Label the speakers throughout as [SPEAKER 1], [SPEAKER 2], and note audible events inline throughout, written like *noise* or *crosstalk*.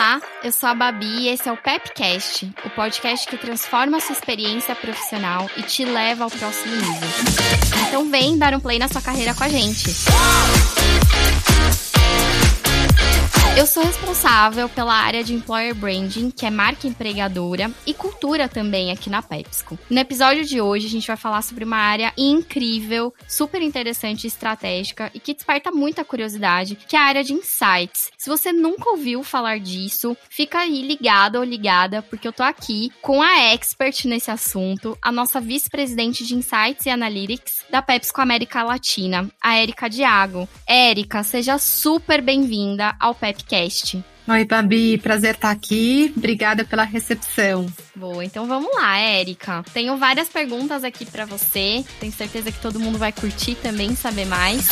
[SPEAKER 1] Olá, eu sou a Babi e esse é o Pepcast, o podcast que transforma a sua experiência profissional e te leva ao próximo nível. Então vem dar um play na sua carreira com a gente. Eu sou responsável pela área de Employer Branding, que é marca empregadora, e cultura também aqui na PepsiCo. No episódio de hoje, a gente vai falar sobre uma área incrível, super interessante e estratégica, e que desperta muita curiosidade, que é a área de Insights. Se você nunca ouviu falar disso, fica aí ligado ou ligada, porque eu tô aqui com a expert nesse assunto, a nossa vice-presidente de Insights e Analytics da PepsiCo América Latina, a Érica Diago. Érica, seja super bem-vinda ao Pep podcast.
[SPEAKER 2] Oi, Babi, prazer estar aqui. Obrigada pela recepção.
[SPEAKER 1] Boa, então vamos lá, Érica. Tenho várias perguntas aqui para você. Tenho certeza que todo mundo vai curtir também, saber mais.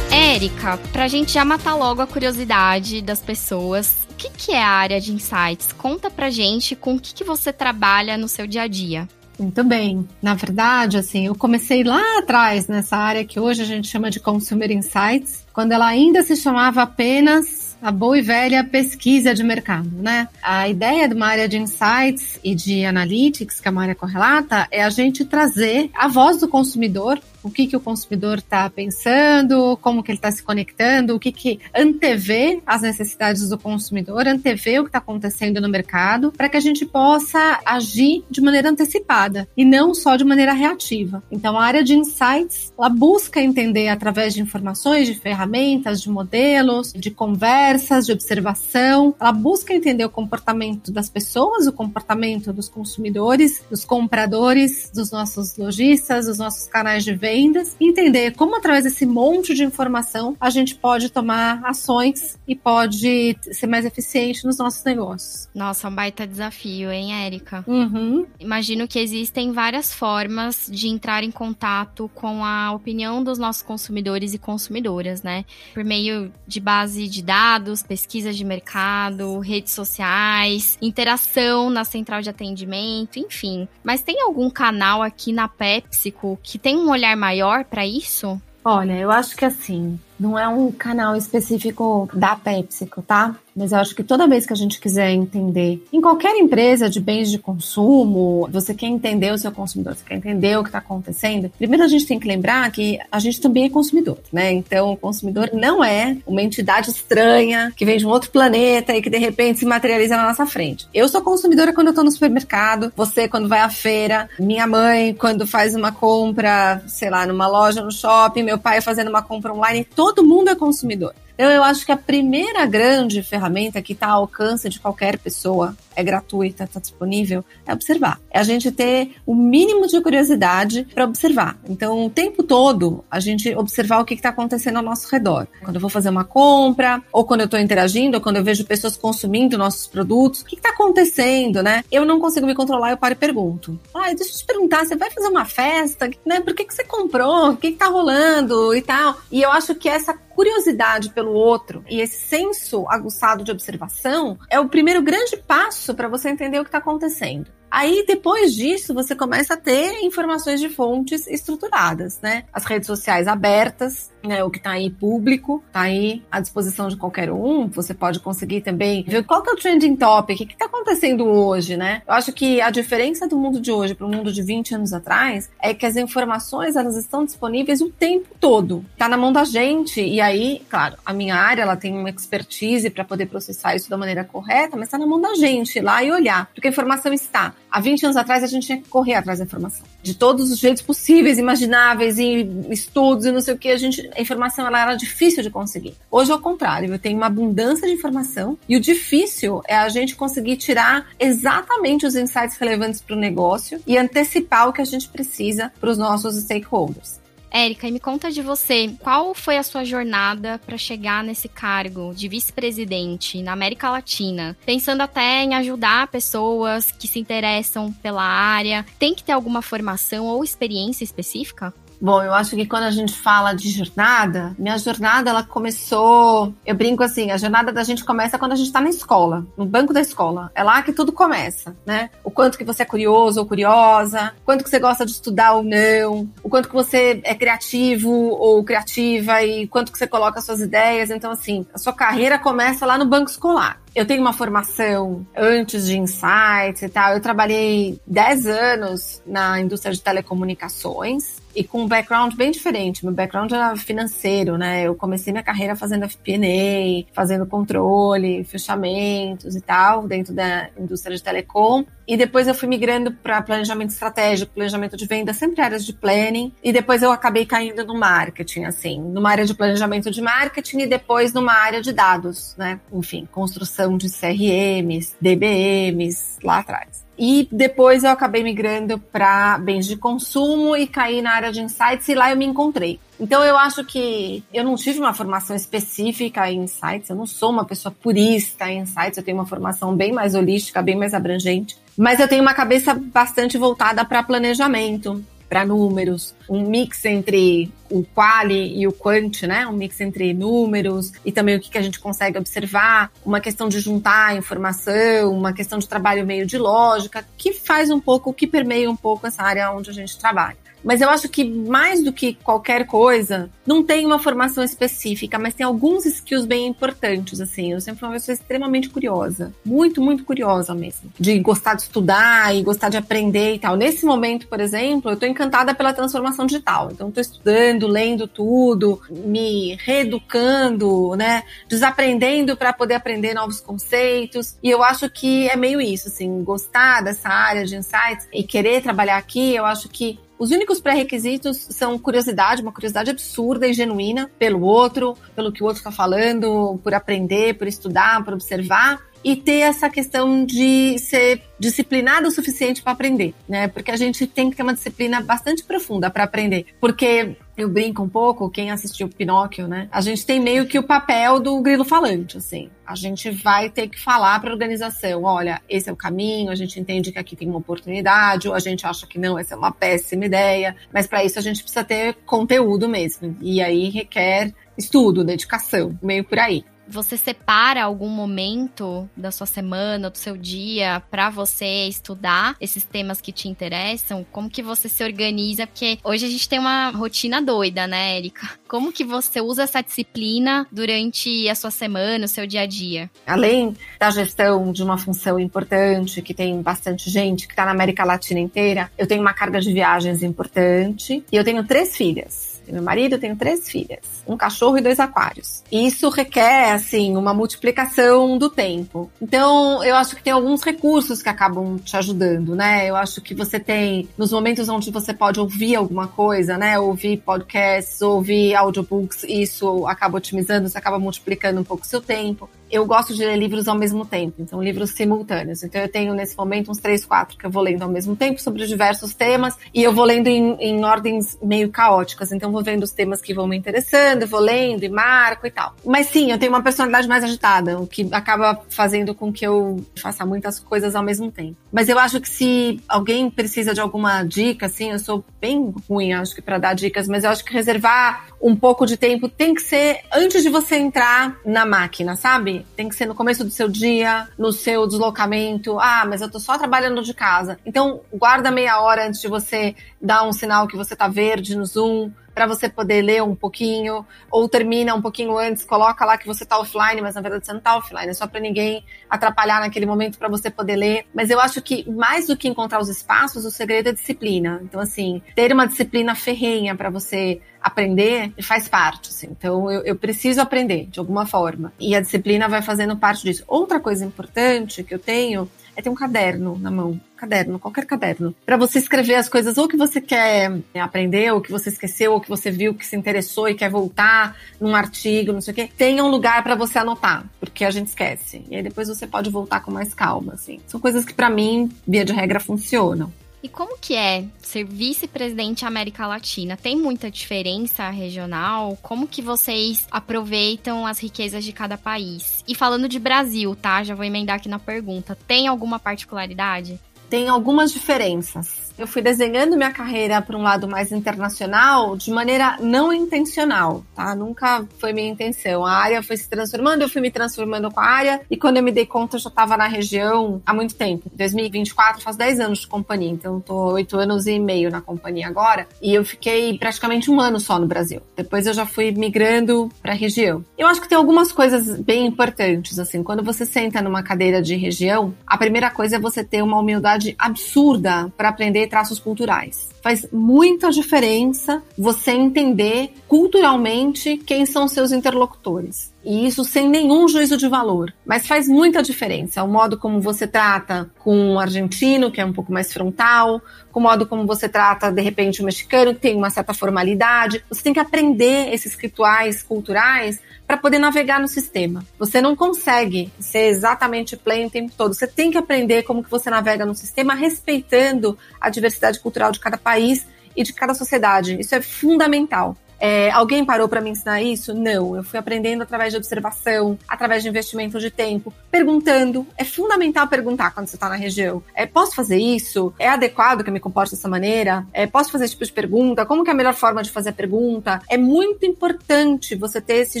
[SPEAKER 1] Érica, pra gente já matar logo a curiosidade das pessoas, o que, que é a área de insights? Conta pra gente com o que, que você trabalha no seu dia a dia.
[SPEAKER 2] Muito bem. Na verdade, assim, eu comecei lá atrás nessa área que hoje a gente chama de Consumer Insights, quando ela ainda se chamava apenas a boa e velha pesquisa de mercado, né? A ideia de uma área de insights e de analytics, que é uma área correlata, é a gente trazer a voz do consumidor o que, que o consumidor está pensando, como que ele está se conectando, o que, que antevê as necessidades do consumidor, antevê o que está acontecendo no mercado, para que a gente possa agir de maneira antecipada e não só de maneira reativa. Então, a área de insights, ela busca entender através de informações, de ferramentas, de modelos, de conversas, de observação, ela busca entender o comportamento das pessoas, o comportamento dos consumidores, dos compradores, dos nossos lojistas, dos nossos canais de venda vendas, entender como através desse monte de informação a gente pode tomar ações e pode ser mais eficiente nos nossos negócios.
[SPEAKER 1] Nossa, um baita desafio, hein, Érica?
[SPEAKER 2] Uhum.
[SPEAKER 1] Imagino que existem várias formas de entrar em contato com a opinião dos nossos consumidores e consumidoras, né? Por meio de base de dados, pesquisas de mercado, redes sociais, interação na central de atendimento, enfim. Mas tem algum canal aqui na PepsiCo que tem um olhar maior para isso?
[SPEAKER 2] Olha, eu acho que assim, não é um canal específico da PepsiCo, tá? Mas eu acho que toda vez que a gente quiser entender, em qualquer empresa de bens de consumo, você quer entender o seu consumidor, você quer entender o que está acontecendo, primeiro a gente tem que lembrar que a gente também é consumidor, né? Então, o consumidor não é uma entidade estranha que vem de um outro planeta e que de repente se materializa na nossa frente. Eu sou consumidora quando eu tô no supermercado, você quando vai à feira, minha mãe quando faz uma compra, sei lá, numa loja, no shopping, meu pai fazendo uma compra online, todo todo mundo é consumidor. Então, eu acho que a primeira grande ferramenta que está ao alcance de qualquer pessoa, é gratuita, está disponível, é observar. É a gente ter o mínimo de curiosidade para observar. Então, o tempo todo, a gente observar o que está acontecendo ao nosso redor. Quando eu vou fazer uma compra, ou quando eu estou interagindo, ou quando eu vejo pessoas consumindo nossos produtos, o que está acontecendo, né? Eu não consigo me controlar, eu paro e pergunto. Ah, deixa eu te perguntar, você vai fazer uma festa, né? Por que, que você comprou? O que, está rolando e tal? E eu acho que essa curiosidade pelo outro e esse senso aguçado de observação é o primeiro grande passo para você entender o que está acontecendo. Aí, depois disso, você começa a ter informações de fontes estruturadas, né? As redes sociais abertas, né? O que tá aí público, tá aí à disposição de qualquer um. Você pode conseguir também ver qual que é o trending topic, o que tá acontecendo hoje, né? Eu acho que a diferença do mundo de hoje para o mundo de 20 anos atrás é que as informações, elas estão disponíveis o tempo todo. Tá na mão da gente. E aí, claro, a minha área, ela tem uma expertise para poder processar isso da maneira correta, mas tá na mão da gente ir lá e olhar, porque a informação está. Há 20 anos atrás a gente tinha que correr atrás da informação. De todos os jeitos possíveis, imagináveis, e estudos e não sei o que, a gente, a informação ela era difícil de conseguir. Hoje é o contrário, eu tenho uma abundância de informação e o difícil é a gente conseguir tirar exatamente os insights relevantes para o negócio e antecipar o que a gente precisa para os nossos stakeholders.
[SPEAKER 1] Érica, e me conta de você. Qual foi a sua jornada para chegar nesse cargo de vice-presidente na América Latina? Pensando até em ajudar pessoas que se interessam pela área. Tem que ter alguma formação ou experiência específica?
[SPEAKER 2] Bom, eu acho que quando a gente fala de jornada, minha jornada ela começou. Eu brinco assim, a jornada da gente começa quando a gente está na escola, no banco da escola. É lá que tudo começa, né? O quanto que você é curioso ou curiosa, quanto que você gosta de estudar ou não, o quanto que você é criativo ou criativa e quanto que você coloca suas ideias. Então, assim, a sua carreira começa lá no banco escolar. Eu tenho uma formação antes de insights e tal. Eu trabalhei 10 anos na indústria de telecomunicações e com um background bem diferente. Meu background era financeiro, né? Eu comecei minha carreira fazendo FP&A, fazendo controle, fechamentos e tal, dentro da indústria de telecom. E depois eu fui migrando para planejamento estratégico, planejamento de venda, sempre áreas de planning. E depois eu acabei caindo no marketing, assim, numa área de planejamento de marketing e depois numa área de dados, né? Enfim, construção de CRMs, DBMs lá atrás. E depois eu acabei migrando para bens de consumo e caí na área de insights e lá eu me encontrei. Então eu acho que eu não tive uma formação específica em insights, eu não sou uma pessoa purista em insights, eu tenho uma formação bem mais holística, bem mais abrangente, mas eu tenho uma cabeça bastante voltada para planejamento para números, um mix entre o quali e o quant, né? Um mix entre números e também o que, que a gente consegue observar, uma questão de juntar informação, uma questão de trabalho meio de lógica, que faz um pouco, que permeia um pouco essa área onde a gente trabalha. Mas eu acho que mais do que qualquer coisa, não tem uma formação específica, mas tem alguns skills bem importantes, assim. Eu sempre fui uma pessoa extremamente curiosa. Muito, muito curiosa mesmo. De gostar de estudar e gostar de aprender e tal. Nesse momento, por exemplo, eu tô encantada pela transformação digital. Então, tô estudando, lendo tudo, me reeducando, né? Desaprendendo para poder aprender novos conceitos. E eu acho que é meio isso, assim. Gostar dessa área de insights e querer trabalhar aqui, eu acho que os únicos pré-requisitos são curiosidade, uma curiosidade absurda e genuína pelo outro, pelo que o outro está falando, por aprender, por estudar, por observar e ter essa questão de ser disciplinado o suficiente para aprender, né? Porque a gente tem que ter uma disciplina bastante profunda para aprender, porque eu brinco um pouco, quem assistiu Pinóquio, né? A gente tem meio que o papel do grilo falante, assim. A gente vai ter que falar para a organização, olha, esse é o caminho, a gente entende que aqui tem uma oportunidade, ou a gente acha que não, essa é uma péssima ideia, mas para isso a gente precisa ter conteúdo mesmo. E aí requer estudo, dedicação, meio por aí
[SPEAKER 1] você separa algum momento da sua semana, do seu dia, para você estudar esses temas que te interessam? Como que você se organiza? Porque hoje a gente tem uma rotina doida, né, Erika? Como que você usa essa disciplina durante a sua semana, o seu dia a dia?
[SPEAKER 2] Além da gestão de uma função importante, que tem bastante gente, que está na América Latina inteira, eu tenho uma carga de viagens importante e eu tenho três filhas meu marido, tenho três filhas, um cachorro e dois aquários. E isso requer, assim, uma multiplicação do tempo. Então, eu acho que tem alguns recursos que acabam te ajudando, né? Eu acho que você tem, nos momentos onde você pode ouvir alguma coisa, né? Ouvir podcasts, ouvir audiobooks, isso acaba otimizando, você acaba multiplicando um pouco o seu tempo eu gosto de ler livros ao mesmo tempo, então livros simultâneos. Então eu tenho nesse momento uns três, quatro que eu vou lendo ao mesmo tempo sobre diversos temas e eu vou lendo em, em ordens meio caóticas. Então vou vendo os temas que vão me interessando, vou lendo e marco e tal. Mas sim, eu tenho uma personalidade mais agitada, o que acaba fazendo com que eu faça muitas coisas ao mesmo tempo. Mas eu acho que se alguém precisa de alguma dica, assim, eu sou bem ruim, acho que para dar dicas, mas eu acho que reservar um pouco de tempo tem que ser antes de você entrar na máquina, sabe? Tem que ser no começo do seu dia, no seu deslocamento. Ah, mas eu tô só trabalhando de casa. Então, guarda meia hora antes de você dar um sinal que você tá verde no Zoom para você poder ler um pouquinho, ou termina um pouquinho antes, coloca lá que você está offline, mas na verdade você não está offline, é só para ninguém atrapalhar naquele momento para você poder ler. Mas eu acho que mais do que encontrar os espaços, o segredo é disciplina. Então, assim, ter uma disciplina ferrenha para você aprender faz parte, assim. Então, eu, eu preciso aprender de alguma forma. E a disciplina vai fazendo parte disso. Outra coisa importante que eu tenho é ter um caderno na mão. Caderno, qualquer caderno. para você escrever as coisas ou que você quer aprender, ou que você esqueceu, ou que você viu que se interessou e quer voltar num artigo, não sei o quê. Tenha um lugar para você anotar, porque a gente esquece. E aí depois você pode voltar com mais calma, assim. São coisas que para mim, via de regra, funcionam.
[SPEAKER 1] E como que é ser vice-presidente América Latina? Tem muita diferença regional? Como que vocês aproveitam as riquezas de cada país? E falando de Brasil, tá? Já vou emendar aqui na pergunta. Tem alguma particularidade?
[SPEAKER 2] Tem algumas diferenças eu fui desenhando minha carreira para um lado mais internacional de maneira não intencional, tá? Nunca foi minha intenção. A área foi se transformando, eu fui me transformando com a área e quando eu me dei conta eu já estava na região há muito tempo. 2024 faz 10 anos de companhia, então tô 8 anos e meio na companhia agora e eu fiquei praticamente um ano só no Brasil. Depois eu já fui migrando para a região. Eu acho que tem algumas coisas bem importantes assim. Quando você senta numa cadeira de região, a primeira coisa é você ter uma humildade absurda para aprender traços culturais. Faz muita diferença você entender culturalmente quem são seus interlocutores. E isso sem nenhum juízo de valor. Mas faz muita diferença. O modo como você trata com um argentino, que é um pouco mais frontal, com o modo como você trata, de repente, o mexicano, que tem uma certa formalidade. Você tem que aprender esses rituais culturais para poder navegar no sistema. Você não consegue ser exatamente pleno o tempo todo. Você tem que aprender como que você navega no sistema, respeitando a diversidade cultural de cada país e de cada sociedade. Isso é fundamental. É, alguém parou para me ensinar isso? Não. Eu fui aprendendo através de observação, através de investimento de tempo, perguntando. É fundamental perguntar quando você está na região. É, posso fazer isso? É adequado que eu me comporte dessa maneira? É, posso fazer esse tipo de pergunta? Como que é a melhor forma de fazer a pergunta? É muito importante você ter esse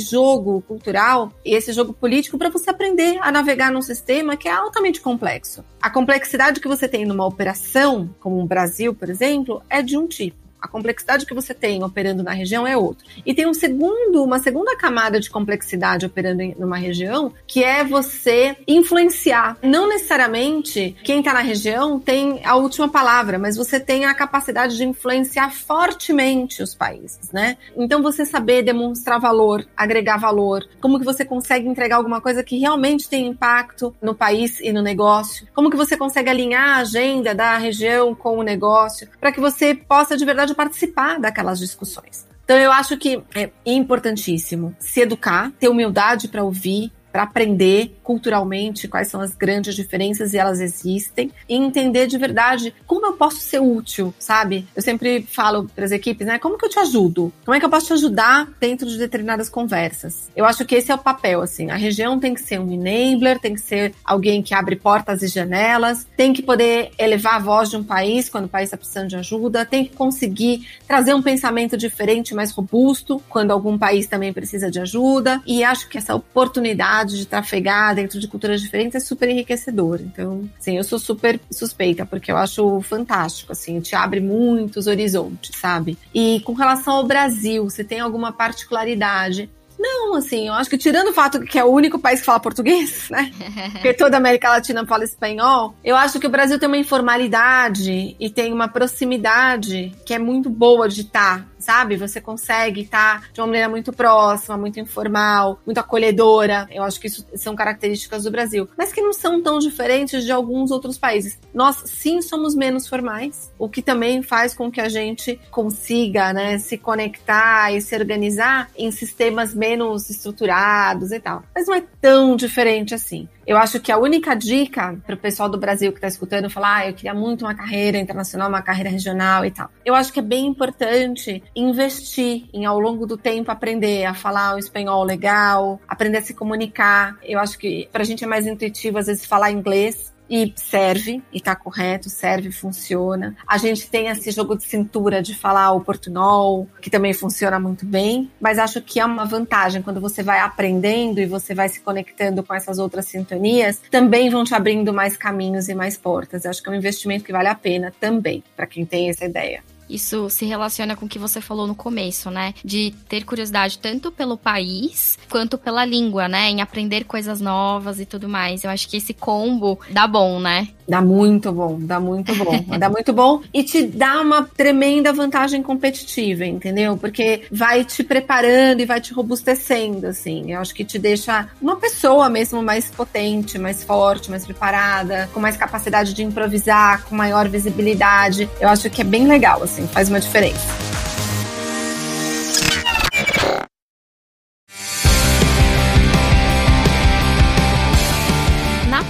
[SPEAKER 2] jogo cultural e esse jogo político para você aprender a navegar num sistema que é altamente complexo. A complexidade que você tem numa operação, como o Brasil, por exemplo, é de um tipo. A complexidade que você tem operando na região é outra. E tem um segundo, uma segunda camada de complexidade operando em numa região, que é você influenciar. Não necessariamente quem está na região tem a última palavra, mas você tem a capacidade de influenciar fortemente os países, né? Então você saber demonstrar valor, agregar valor, como que você consegue entregar alguma coisa que realmente tem impacto no país e no negócio, como que você consegue alinhar a agenda da região com o negócio, para que você possa de verdade pode participar daquelas discussões. Então eu acho que é importantíssimo se educar, ter humildade para ouvir, para aprender culturalmente quais são as grandes diferenças e elas existem e entender de verdade como eu posso ser útil, sabe? Eu sempre falo para as equipes, né? Como que eu te ajudo? Como é que eu posso te ajudar dentro de determinadas conversas? Eu acho que esse é o papel, assim. A região tem que ser um enabler, tem que ser alguém que abre portas e janelas, tem que poder elevar a voz de um país quando o país está precisando de ajuda, tem que conseguir trazer um pensamento diferente, mais robusto, quando algum país também precisa de ajuda. E acho que essa oportunidade de trafegar dentro de culturas diferentes é super enriquecedor. Então, sim, eu sou super suspeita, porque eu acho fantástico, assim, te abre muitos horizontes, sabe? E com relação ao Brasil, você tem alguma particularidade? Não, assim, eu acho que tirando o fato que é o único país que fala português, *laughs* né? *laughs* Porque toda a América Latina fala espanhol, eu acho que o Brasil tem uma informalidade e tem uma proximidade que é muito boa de estar sabe? Você consegue estar de uma maneira muito próxima, muito informal, muito acolhedora. Eu acho que isso são características do Brasil, mas que não são tão diferentes de alguns outros países. Nós sim somos menos formais, o que também faz com que a gente consiga, né, se conectar e se organizar em sistemas menos estruturados e tal. Mas não é tão diferente assim. Eu acho que a única dica para o pessoal do Brasil que está escutando falar, ah, eu queria muito uma carreira internacional, uma carreira regional e tal. Eu acho que é bem importante investir em, ao longo do tempo, aprender a falar o espanhol legal, aprender a se comunicar. Eu acho que para a gente é mais intuitivo, às vezes, falar inglês e serve, e tá correto, serve, funciona. A gente tem esse jogo de cintura de falar o portunhol, que também funciona muito bem, mas acho que é uma vantagem quando você vai aprendendo e você vai se conectando com essas outras sintonias, também vão te abrindo mais caminhos e mais portas. Acho que é um investimento que vale a pena também, para quem tem essa ideia.
[SPEAKER 1] Isso se relaciona com o que você falou no começo, né? De ter curiosidade tanto pelo país quanto pela língua, né? Em aprender coisas novas e tudo mais. Eu acho que esse combo dá bom, né?
[SPEAKER 2] Dá muito bom, dá muito bom. *laughs* dá muito bom e te dá uma tremenda vantagem competitiva, entendeu? Porque vai te preparando e vai te robustecendo, assim. Eu acho que te deixa uma pessoa mesmo mais potente, mais forte, mais preparada, com mais capacidade de improvisar, com maior visibilidade. Eu acho que é bem legal, assim faz uma diferença.
[SPEAKER 1] Na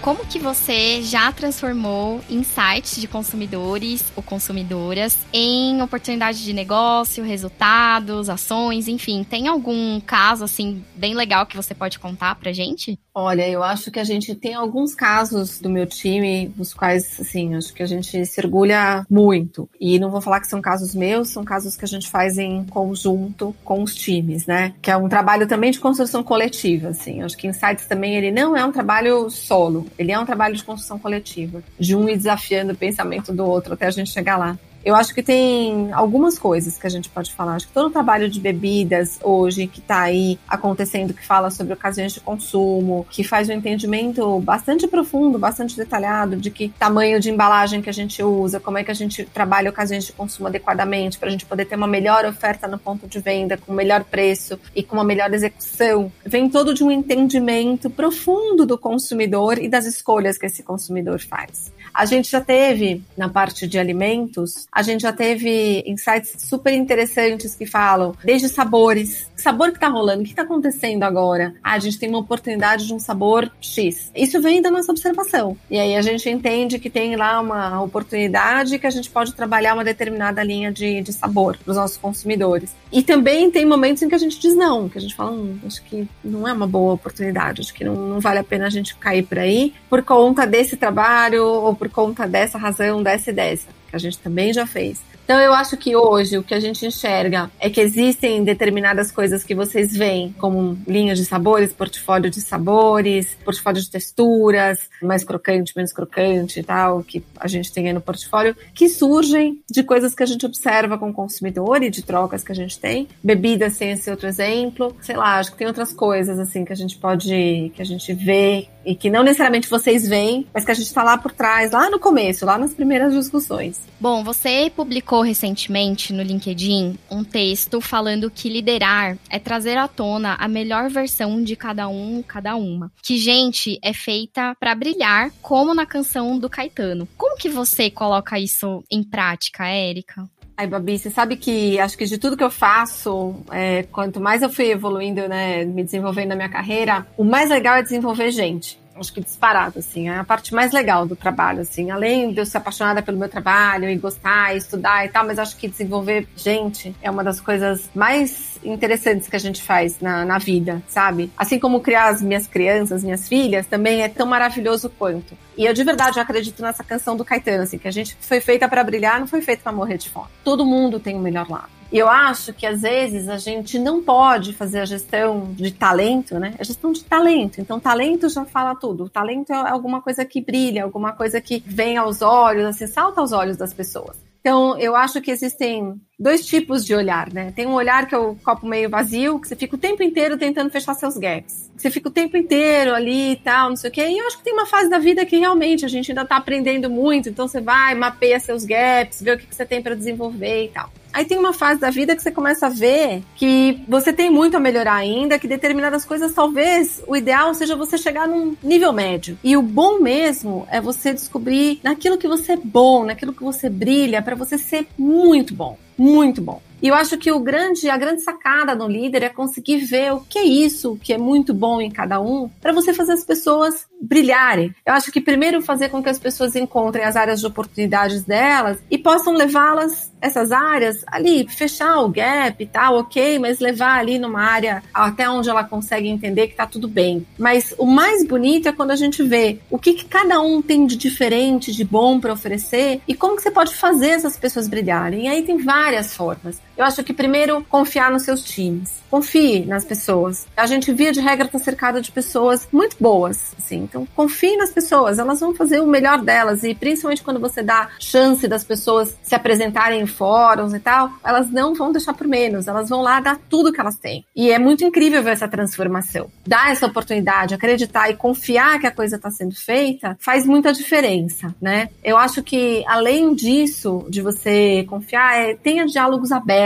[SPEAKER 1] Como que você já transformou insights de consumidores ou consumidoras em oportunidade de negócio, resultados, ações, enfim, tem algum caso assim bem legal que você pode contar pra gente?
[SPEAKER 2] Olha, eu acho que a gente tem alguns casos do meu time, dos quais, assim, acho que a gente se orgulha muito. E não vou falar que são casos meus, são casos que a gente faz em conjunto com os times, né? Que é um trabalho também de construção coletiva, assim. Acho que Insights também, ele não é um trabalho solo, ele é um trabalho de construção coletiva, de um ir desafiando o pensamento do outro até a gente chegar lá. Eu acho que tem algumas coisas que a gente pode falar. Acho que todo o trabalho de bebidas hoje que está aí acontecendo, que fala sobre ocasiões de consumo, que faz um entendimento bastante profundo, bastante detalhado de que tamanho de embalagem que a gente usa, como é que a gente trabalha ocasiões de consumo adequadamente, para a gente poder ter uma melhor oferta no ponto de venda, com melhor preço e com uma melhor execução. Vem todo de um entendimento profundo do consumidor e das escolhas que esse consumidor faz. A gente já teve, na parte de alimentos, a gente já teve insights super interessantes que falam desde sabores. Sabor que tá rolando? O que tá acontecendo agora? Ah, a gente tem uma oportunidade de um sabor X. Isso vem da nossa observação. E aí a gente entende que tem lá uma oportunidade que a gente pode trabalhar uma determinada linha de, de sabor para os nossos consumidores. E também tem momentos em que a gente diz não, que a gente fala, hum, acho que não é uma boa oportunidade, acho que não, não vale a pena a gente cair por aí por conta desse trabalho ou por conta dessa razão, dessa e dessa que a gente também já fez. Então eu acho que hoje o que a gente enxerga é que existem determinadas coisas que vocês veem, como linhas de sabores, portfólio de sabores, portfólio de texturas, mais crocante, menos crocante e tal, que a gente tem aí no portfólio, que surgem de coisas que a gente observa com o consumidor e de trocas que a gente tem. Bebidas tem esse outro exemplo. Sei lá, acho que tem outras coisas assim que a gente pode, que a gente vê e que não necessariamente vocês veem, mas que a gente está lá por trás, lá no começo, lá nas primeiras discussões.
[SPEAKER 1] Bom, você publicou recentemente no LinkedIn um texto falando que liderar é trazer à tona a melhor versão de cada um, cada uma. Que gente é feita para brilhar, como na canção do Caetano. Como que você coloca isso em prática, Érica?
[SPEAKER 2] Ai, Babi, você sabe que acho que de tudo que eu faço, é, quanto mais eu fui evoluindo, né, me desenvolvendo na minha carreira, o mais legal é desenvolver gente acho que disparado, assim, é a parte mais legal do trabalho, assim, além de eu ser apaixonada pelo meu trabalho e gostar, e estudar e tal, mas acho que desenvolver gente é uma das coisas mais interessantes que a gente faz na, na vida, sabe? Assim como criar as minhas crianças, minhas filhas, também é tão maravilhoso quanto. E eu de verdade acredito nessa canção do Caetano, assim, que a gente foi feita para brilhar, não foi feita para morrer de fome. Todo mundo tem o melhor lado. E eu acho que às vezes a gente não pode fazer a gestão de talento, né? A gestão de talento. Então, talento já fala tudo. O talento é alguma coisa que brilha, alguma coisa que vem aos olhos, assim, salta aos olhos das pessoas. Então, eu acho que existem dois tipos de olhar, né? Tem um olhar que é o copo meio vazio, que você fica o tempo inteiro tentando fechar seus gaps. Você fica o tempo inteiro ali e tal, não sei o quê. E eu acho que tem uma fase da vida que realmente a gente ainda tá aprendendo muito, então você vai, mapeia seus gaps, vê o que, que você tem para desenvolver e tal. Aí tem uma fase da vida que você começa a ver que você tem muito a melhorar ainda, que determinadas coisas talvez o ideal seja você chegar num nível médio. E o bom mesmo é você descobrir naquilo que você é bom, naquilo que você brilha, para você ser muito bom muito bom. E eu acho que o grande, a grande sacada no líder é conseguir ver o que é isso que é muito bom em cada um, para você fazer as pessoas brilharem. Eu acho que primeiro fazer com que as pessoas encontrem as áreas de oportunidades delas e possam levá-las essas áreas ali, fechar o gap e tal, ok, mas levar ali numa área até onde ela consegue entender que tá tudo bem. Mas o mais bonito é quando a gente vê o que, que cada um tem de diferente, de bom para oferecer e como que você pode fazer essas pessoas brilharem. E aí tem várias formas. Eu acho que primeiro confiar nos seus times. Confie nas pessoas. A gente via de regra tá cercado de pessoas muito boas, assim. Então confie nas pessoas, elas vão fazer o melhor delas e principalmente quando você dá chance das pessoas se apresentarem em fóruns e tal, elas não vão deixar por menos, elas vão lá dar tudo que elas têm. E é muito incrível ver essa transformação. Dar essa oportunidade, acreditar e confiar que a coisa está sendo feita, faz muita diferença, né? Eu acho que além disso, de você confiar, é, tenha diálogos abertos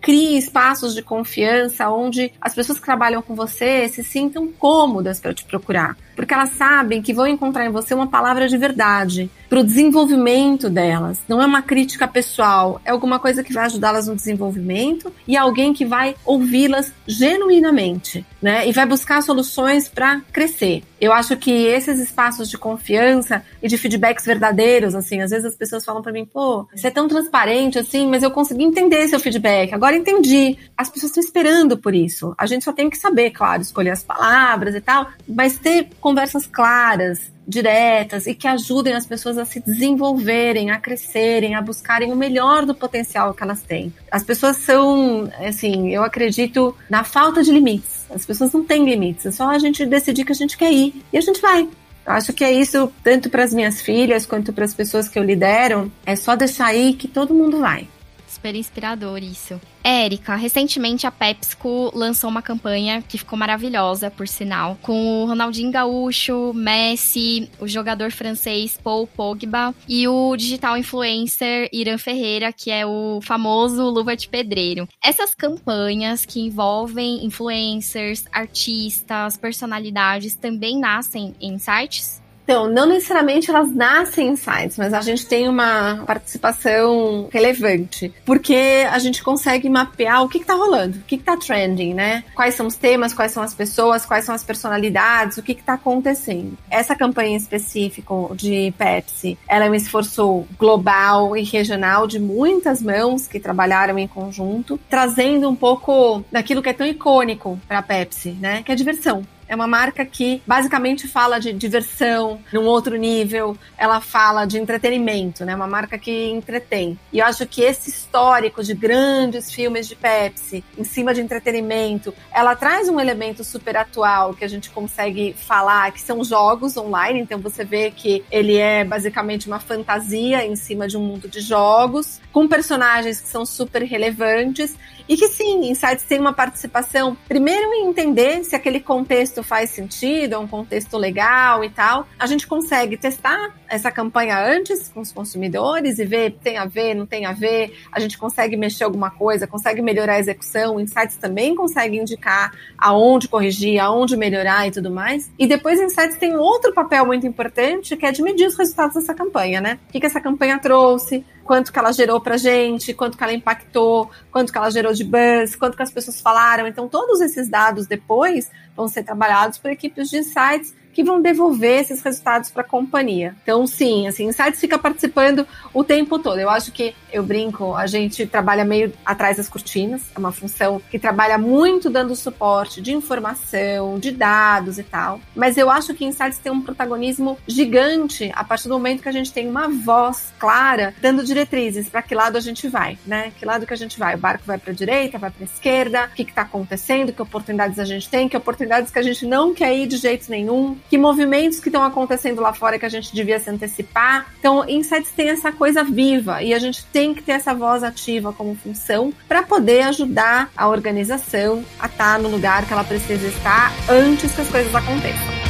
[SPEAKER 2] crie espaços de confiança onde as pessoas que trabalham com você se sintam cômodas para te procurar. Porque elas sabem que vão encontrar em você uma palavra de verdade para o desenvolvimento delas. Não é uma crítica pessoal, é alguma coisa que vai ajudá-las no desenvolvimento e alguém que vai ouvi-las genuinamente, né? E vai buscar soluções para crescer. Eu acho que esses espaços de confiança e de feedbacks verdadeiros, assim, às vezes as pessoas falam para mim, pô, você é tão transparente assim, mas eu consegui entender seu feedback. Agora entendi. As pessoas estão esperando por isso. A gente só tem que saber, claro, escolher as palavras e tal, mas ter conversas claras, diretas e que ajudem as pessoas a se desenvolverem, a crescerem, a buscarem o melhor do potencial que elas têm. As pessoas são, assim, eu acredito na falta de limites. As pessoas não têm limites, é só a gente decidir que a gente quer ir e a gente vai. Acho que é isso tanto para as minhas filhas quanto para as pessoas que eu lidero, é só deixar aí que todo mundo vai
[SPEAKER 1] super inspirador isso. Érica, recentemente a PepsiCo lançou uma campanha que ficou maravilhosa, por sinal, com o Ronaldinho Gaúcho, Messi, o jogador francês Paul Pogba e o digital influencer Irã Ferreira, que é o famoso Luva de Pedreiro. Essas campanhas que envolvem influencers, artistas, personalidades também nascem em sites?
[SPEAKER 2] Então, não necessariamente elas nascem em sites, mas a gente tem uma participação relevante, porque a gente consegue mapear o que está rolando, o que está trending, né? Quais são os temas, quais são as pessoas, quais são as personalidades, o que está acontecendo. Essa campanha específica de Pepsi, ela é um esforço global e regional de muitas mãos que trabalharam em conjunto, trazendo um pouco daquilo que é tão icônico para a Pepsi, né? Que é diversão é uma marca que basicamente fala de diversão num outro nível, ela fala de entretenimento, né? Uma marca que entretém. E eu acho que esse histórico de grandes filmes de Pepsi em cima de entretenimento, ela traz um elemento super atual que a gente consegue falar, que são jogos online, então você vê que ele é basicamente uma fantasia em cima de um mundo de jogos, com personagens que são super relevantes e que sim, Insights tem uma participação, primeiro em entender se aquele contexto faz sentido, é um contexto legal e tal. A gente consegue testar essa campanha antes com os consumidores e ver tem a ver, não tem a ver. A gente consegue mexer alguma coisa, consegue melhorar a execução. Insights também consegue indicar aonde corrigir, aonde melhorar e tudo mais. E depois Insights tem um outro papel muito importante que é de medir os resultados dessa campanha, né? O que, que essa campanha trouxe, quanto que ela gerou pra gente, quanto que ela impactou, quanto que ela gerou de buzz, quanto que as pessoas falaram. Então, todos esses dados depois vão ser trabalhados por equipes de insights que vão devolver esses resultados para a companhia. Então, sim, assim, Insights fica participando o tempo todo. Eu acho que, eu brinco, a gente trabalha meio atrás das cortinas, é uma função que trabalha muito dando suporte de informação, de dados e tal. Mas eu acho que Insights tem um protagonismo gigante a partir do momento que a gente tem uma voz clara dando diretrizes para que lado a gente vai, né? Que lado que a gente vai? O barco vai para a direita, vai para a esquerda? O que está acontecendo? Que oportunidades a gente tem? Que oportunidades que a gente não quer ir de jeito nenhum? que movimentos que estão acontecendo lá fora que a gente devia se antecipar. Então, Insights tem essa coisa viva e a gente tem que ter essa voz ativa como função para poder ajudar a organização a estar tá no lugar que ela precisa estar antes que as coisas aconteçam.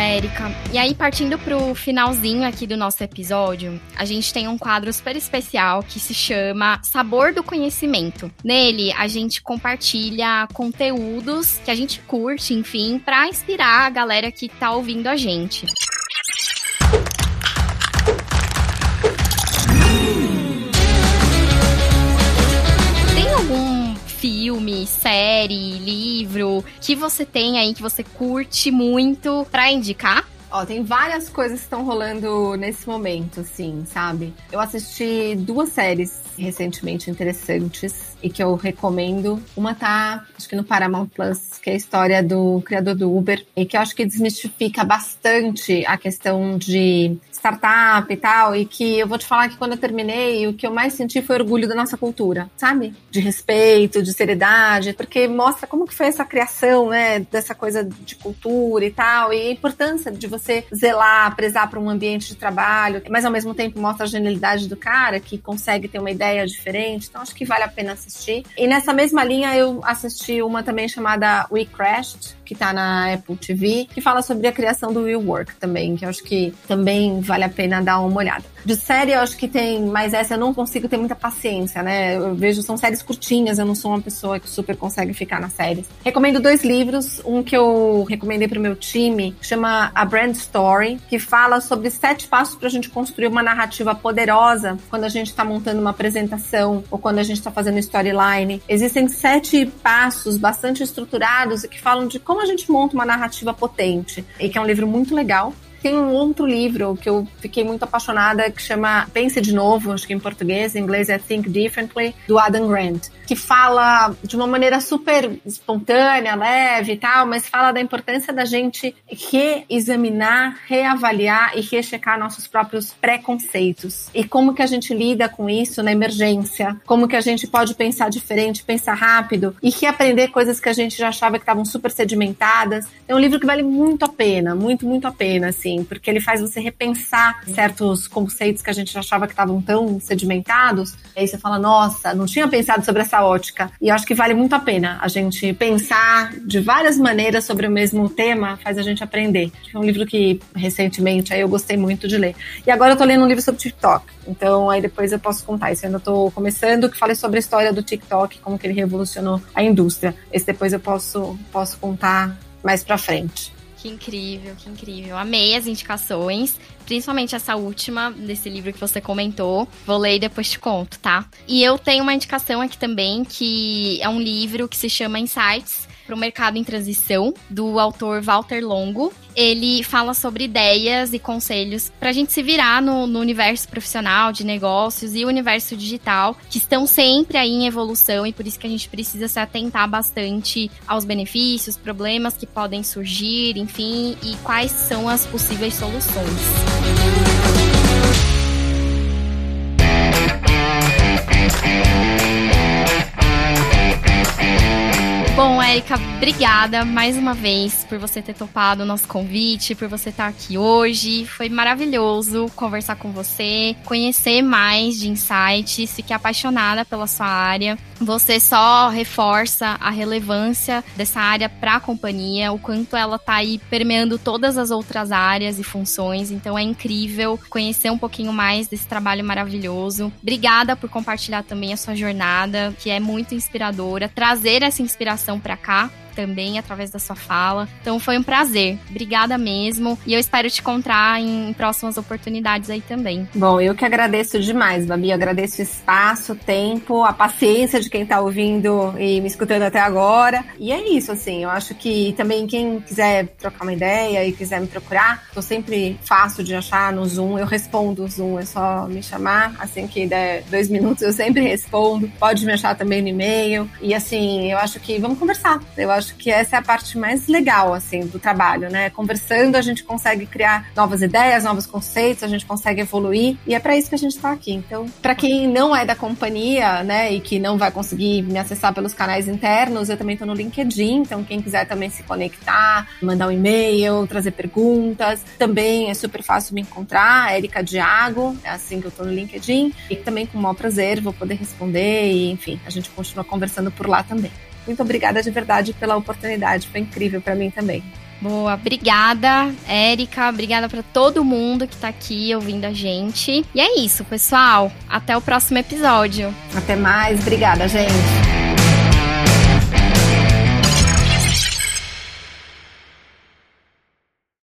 [SPEAKER 1] Érica. E aí, partindo pro finalzinho aqui do nosso episódio, a gente tem um quadro super especial que se chama Sabor do Conhecimento. Nele, a gente compartilha conteúdos que a gente curte, enfim, para inspirar a galera que tá ouvindo a gente. Série, livro que você tem aí que você curte muito para indicar?
[SPEAKER 2] Ó, tem várias coisas que estão rolando nesse momento, assim, sabe? Eu assisti duas séries recentemente interessantes e que eu recomendo. Uma tá, acho que no Paramount Plus, que é a história do criador do Uber, e que eu acho que desmistifica bastante a questão de startup e tal, e que eu vou te falar que quando eu terminei, o que eu mais senti foi orgulho da nossa cultura, sabe? De respeito, de seriedade, porque mostra como que foi essa criação, né, dessa coisa de cultura e tal, e a importância de você zelar, prezar para um ambiente de trabalho, mas ao mesmo tempo mostra a genialidade do cara que consegue ter uma ideia diferente, então acho que vale a pena assistir. E nessa mesma linha eu assisti uma também chamada We Crashed, que tá na Apple TV, que fala sobre a criação do Will Work também, que eu acho que também vale a pena dar uma olhada. De série, eu acho que tem, mas essa eu não consigo ter muita paciência, né? Eu vejo, são séries curtinhas, eu não sou uma pessoa que super consegue ficar nas séries. Recomendo dois livros, um que eu recomendei pro meu time, chama A Brand Story, que fala sobre sete passos pra gente construir uma narrativa poderosa quando a gente tá montando uma apresentação ou quando a gente tá fazendo storyline. Existem sete passos bastante estruturados e que falam de como a gente monta uma narrativa potente. E que é um livro muito legal. Tem um outro livro que eu fiquei muito apaixonada que chama Pense de Novo, acho que em português, em inglês é Think Differently, do Adam Grant, que fala de uma maneira super espontânea, leve e tal, mas fala da importância da gente reexaminar, reavaliar e rechecar nossos próprios preconceitos. E como que a gente lida com isso na emergência, como que a gente pode pensar diferente, pensar rápido e reaprender coisas que a gente já achava que estavam super sedimentadas. É um livro que vale muito a pena, muito, muito a pena, assim assim, porque ele faz você repensar certos conceitos que a gente achava que estavam tão sedimentados. Aí você fala, nossa, não tinha pensado sobre essa ótica. E eu acho que vale muito a pena a gente pensar de várias maneiras sobre o mesmo tema, faz a gente aprender. É um livro que recentemente aí eu gostei muito de ler. E agora eu tô lendo um livro sobre TikTok. Então aí depois eu posso contar. Esse eu ainda tô começando, que falei sobre a história do TikTok, como que ele revolucionou a indústria. Esse depois eu posso, posso contar mais pra frente.
[SPEAKER 1] Que incrível, que incrível. Amei as indicações, principalmente essa última desse livro que você comentou. Vou ler e depois te conto, tá? E eu tenho uma indicação aqui também, que é um livro que se chama Insights para o mercado em transição, do autor Walter Longo. Ele fala sobre ideias e conselhos para a gente se virar no, no, universo profissional de negócios e o universo digital, que estão sempre aí em evolução e por isso que a gente precisa se atentar bastante aos benefícios, problemas que podem surgir, enfim, e quais são as possíveis soluções. Bom, Érica, obrigada mais uma vez por você ter topado o nosso convite, por você estar aqui hoje. Foi maravilhoso conversar com você, conhecer mais de insights, fiquei apaixonada pela sua área. Você só reforça a relevância dessa área para a companhia, o quanto ela está aí permeando todas as outras áreas e funções. Então é incrível conhecer um pouquinho mais desse trabalho maravilhoso. Obrigada por compartilhar também a sua jornada, que é muito inspiradora, trazer essa inspiração para cá também através da sua fala. Então foi um prazer. Obrigada mesmo. E eu espero te encontrar em próximas oportunidades aí também.
[SPEAKER 2] Bom, eu que agradeço demais, Babi. Eu agradeço o espaço, o tempo, a paciência de quem está ouvindo e me escutando até agora. E é isso, assim. Eu acho que também quem quiser trocar uma ideia e quiser me procurar, tô sempre fácil de achar no Zoom. Eu respondo o Zoom, é só me chamar. Assim que der dois minutos, eu sempre respondo. Pode me achar também no e-mail. E assim, eu acho que vamos conversar. Eu acho acho que essa é a parte mais legal, assim, do trabalho, né? Conversando, a gente consegue criar novas ideias, novos conceitos, a gente consegue evoluir, e é para isso que a gente está aqui. Então, para quem não é da companhia, né, e que não vai conseguir me acessar pelos canais internos, eu também estou no LinkedIn, então quem quiser também se conectar, mandar um e-mail, trazer perguntas, também é super fácil me encontrar, Erika Diago, é assim que eu estou no LinkedIn, e também com o maior prazer vou poder responder, e enfim, a gente continua conversando por lá também. Muito obrigada de verdade pela oportunidade, foi incrível para mim também.
[SPEAKER 1] Boa, obrigada, Érica. Obrigada para todo mundo que tá aqui ouvindo a gente. E é isso, pessoal. Até o próximo episódio.
[SPEAKER 2] Até mais. Obrigada, gente.